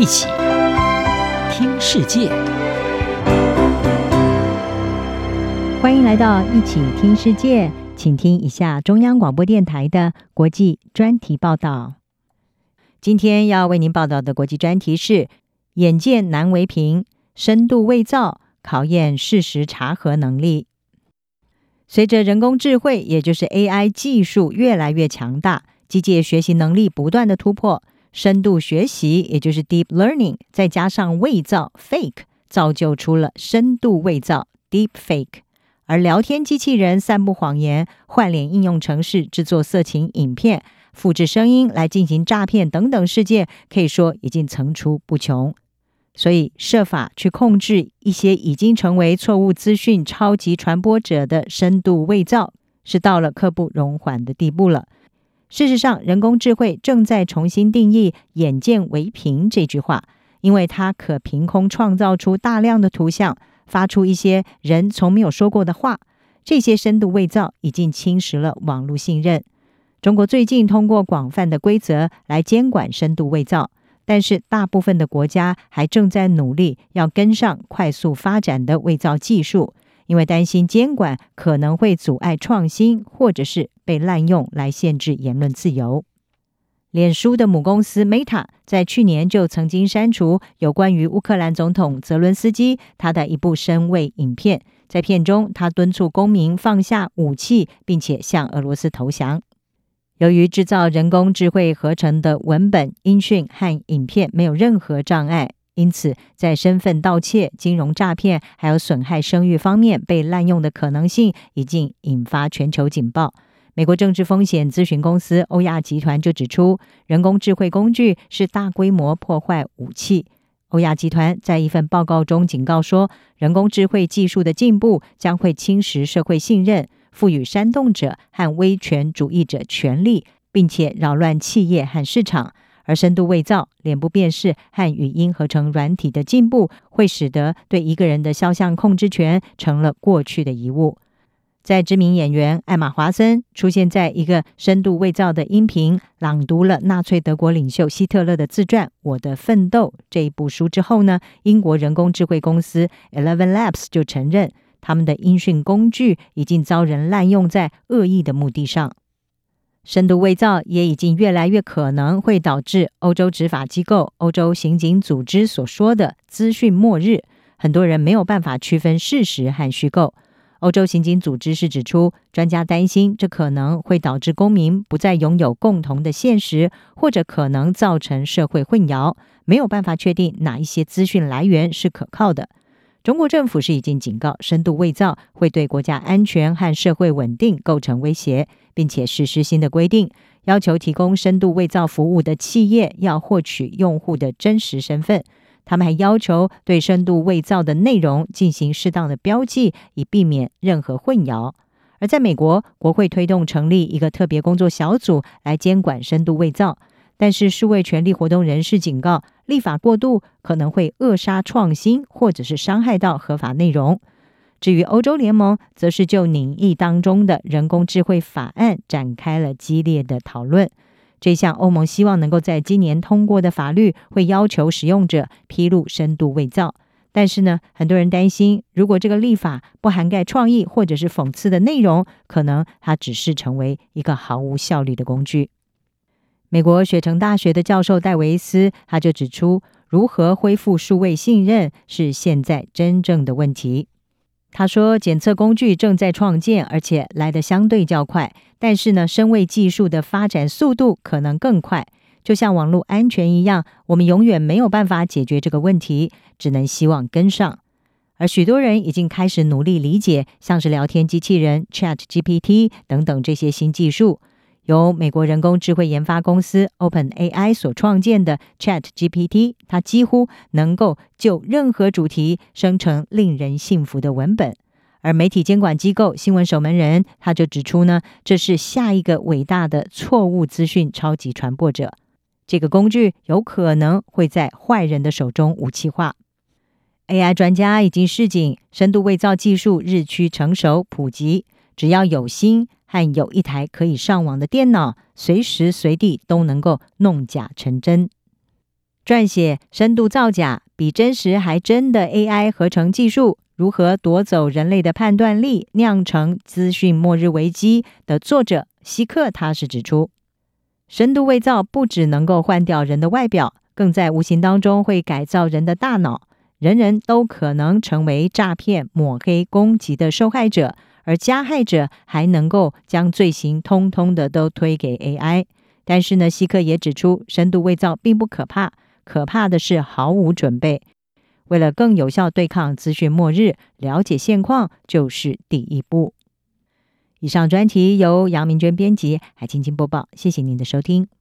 一起听世界，欢迎来到一起听世界，请听一下中央广播电台的国际专题报道。今天要为您报道的国际专题是：眼见难为凭，深度伪造考验事实查核能力。随着人工智慧，也就是 AI 技术越来越强大，机械学习能力不断的突破。深度学习，也就是 deep learning，再加上伪造 fake，造就出了深度伪造 deep fake。而聊天机器人散布谎言、换脸应用程式制作色情影片、复制声音来进行诈骗等等事件，可以说已经层出不穷。所以，设法去控制一些已经成为错误资讯超级传播者的深度伪造，是到了刻不容缓的地步了。事实上，人工智慧正在重新定义“眼见为凭”这句话，因为它可凭空创造出大量的图像，发出一些人从没有说过的话。这些深度伪造已经侵蚀了网络信任。中国最近通过广泛的规则来监管深度伪造，但是大部分的国家还正在努力要跟上快速发展的伪造技术。因为担心监管可能会阻碍创新，或者是被滥用来限制言论自由。脸书的母公司 Meta 在去年就曾经删除有关于乌克兰总统泽伦斯基他的一部深伪影片，在片中他敦促公民放下武器，并且向俄罗斯投降。由于制造人工智慧合成的文本、音讯和影片没有任何障碍。因此，在身份盗窃、金融诈骗，还有损害声誉方面被滥用的可能性，已经引发全球警报。美国政治风险咨询公司欧亚集团就指出，人工智慧工具是大规模破坏武器。欧亚集团在一份报告中警告说，人工智慧技术的进步将会侵蚀社会信任，赋予煽动者和威权主义者权力，并且扰乱企业和市场。而深度伪造、脸部辨识和语音合成软体的进步，会使得对一个人的肖像控制权成了过去的遗物。在知名演员艾玛·华森出现在一个深度伪造的音频朗读了纳粹德国领袖希特勒的自传《我的奋斗》这一部书之后呢，英国人工智慧公司 Eleven Labs 就承认，他们的音讯工具已经遭人滥用在恶意的目的上。深度伪造也已经越来越可能会导致欧洲执法机构、欧洲刑警组织所说的“资讯末日”。很多人没有办法区分事实和虚构。欧洲刑警组织是指出，专家担心这可能会导致公民不再拥有共同的现实，或者可能造成社会混淆，没有办法确定哪一些资讯来源是可靠的。中国政府是已经警告，深度伪造会对国家安全和社会稳定构成威胁，并且实施新的规定，要求提供深度伪造服务的企业要获取用户的真实身份。他们还要求对深度伪造的内容进行适当的标记，以避免任何混淆。而在美国，国会推动成立一个特别工作小组来监管深度伪造。但是，数位权利活动人士警告，立法过度可能会扼杀创新，或者是伤害到合法内容。至于欧洲联盟，则是就拟议当中的人工智慧法案展开了激烈的讨论。这项欧盟希望能够在今年通过的法律，会要求使用者披露深度伪造。但是呢，很多人担心，如果这个立法不涵盖创意或者是讽刺的内容，可能它只是成为一个毫无效率的工具。美国雪城大学的教授戴维斯，他就指出，如何恢复数位信任是现在真正的问题。他说，检测工具正在创建，而且来得相对较快，但是呢，身位技术的发展速度可能更快。就像网络安全一样，我们永远没有办法解决这个问题，只能希望跟上。而许多人已经开始努力理解，像是聊天机器人 ChatGPT 等等这些新技术。由美国人工智慧研发公司 OpenAI 所创建的 ChatGPT，它几乎能够就任何主题生成令人信服的文本。而媒体监管机构新闻守门人他就指出呢，这是下一个伟大的错误资讯超级传播者。这个工具有可能会在坏人的手中武器化。AI 专家已经示警，深度伪造技术日趋成熟普及，只要有心。和有一台可以上网的电脑，随时随地都能够弄假成真。撰写深度造假、比真实还真的 AI 合成技术如何夺走人类的判断力，酿成资讯末日危机的作者希克，他是指出，深度伪造不只能够换掉人的外表，更在无形当中会改造人的大脑，人人都可能成为诈骗、抹黑、攻击的受害者，而加害者还能够将罪行通通的都推给 AI。但是呢，希克也指出，深度伪造并不可怕，可怕的是毫无准备。为了更有效对抗资讯末日，了解现况就是第一步。以上专题由杨明娟编辑，还清清播报。谢谢您的收听。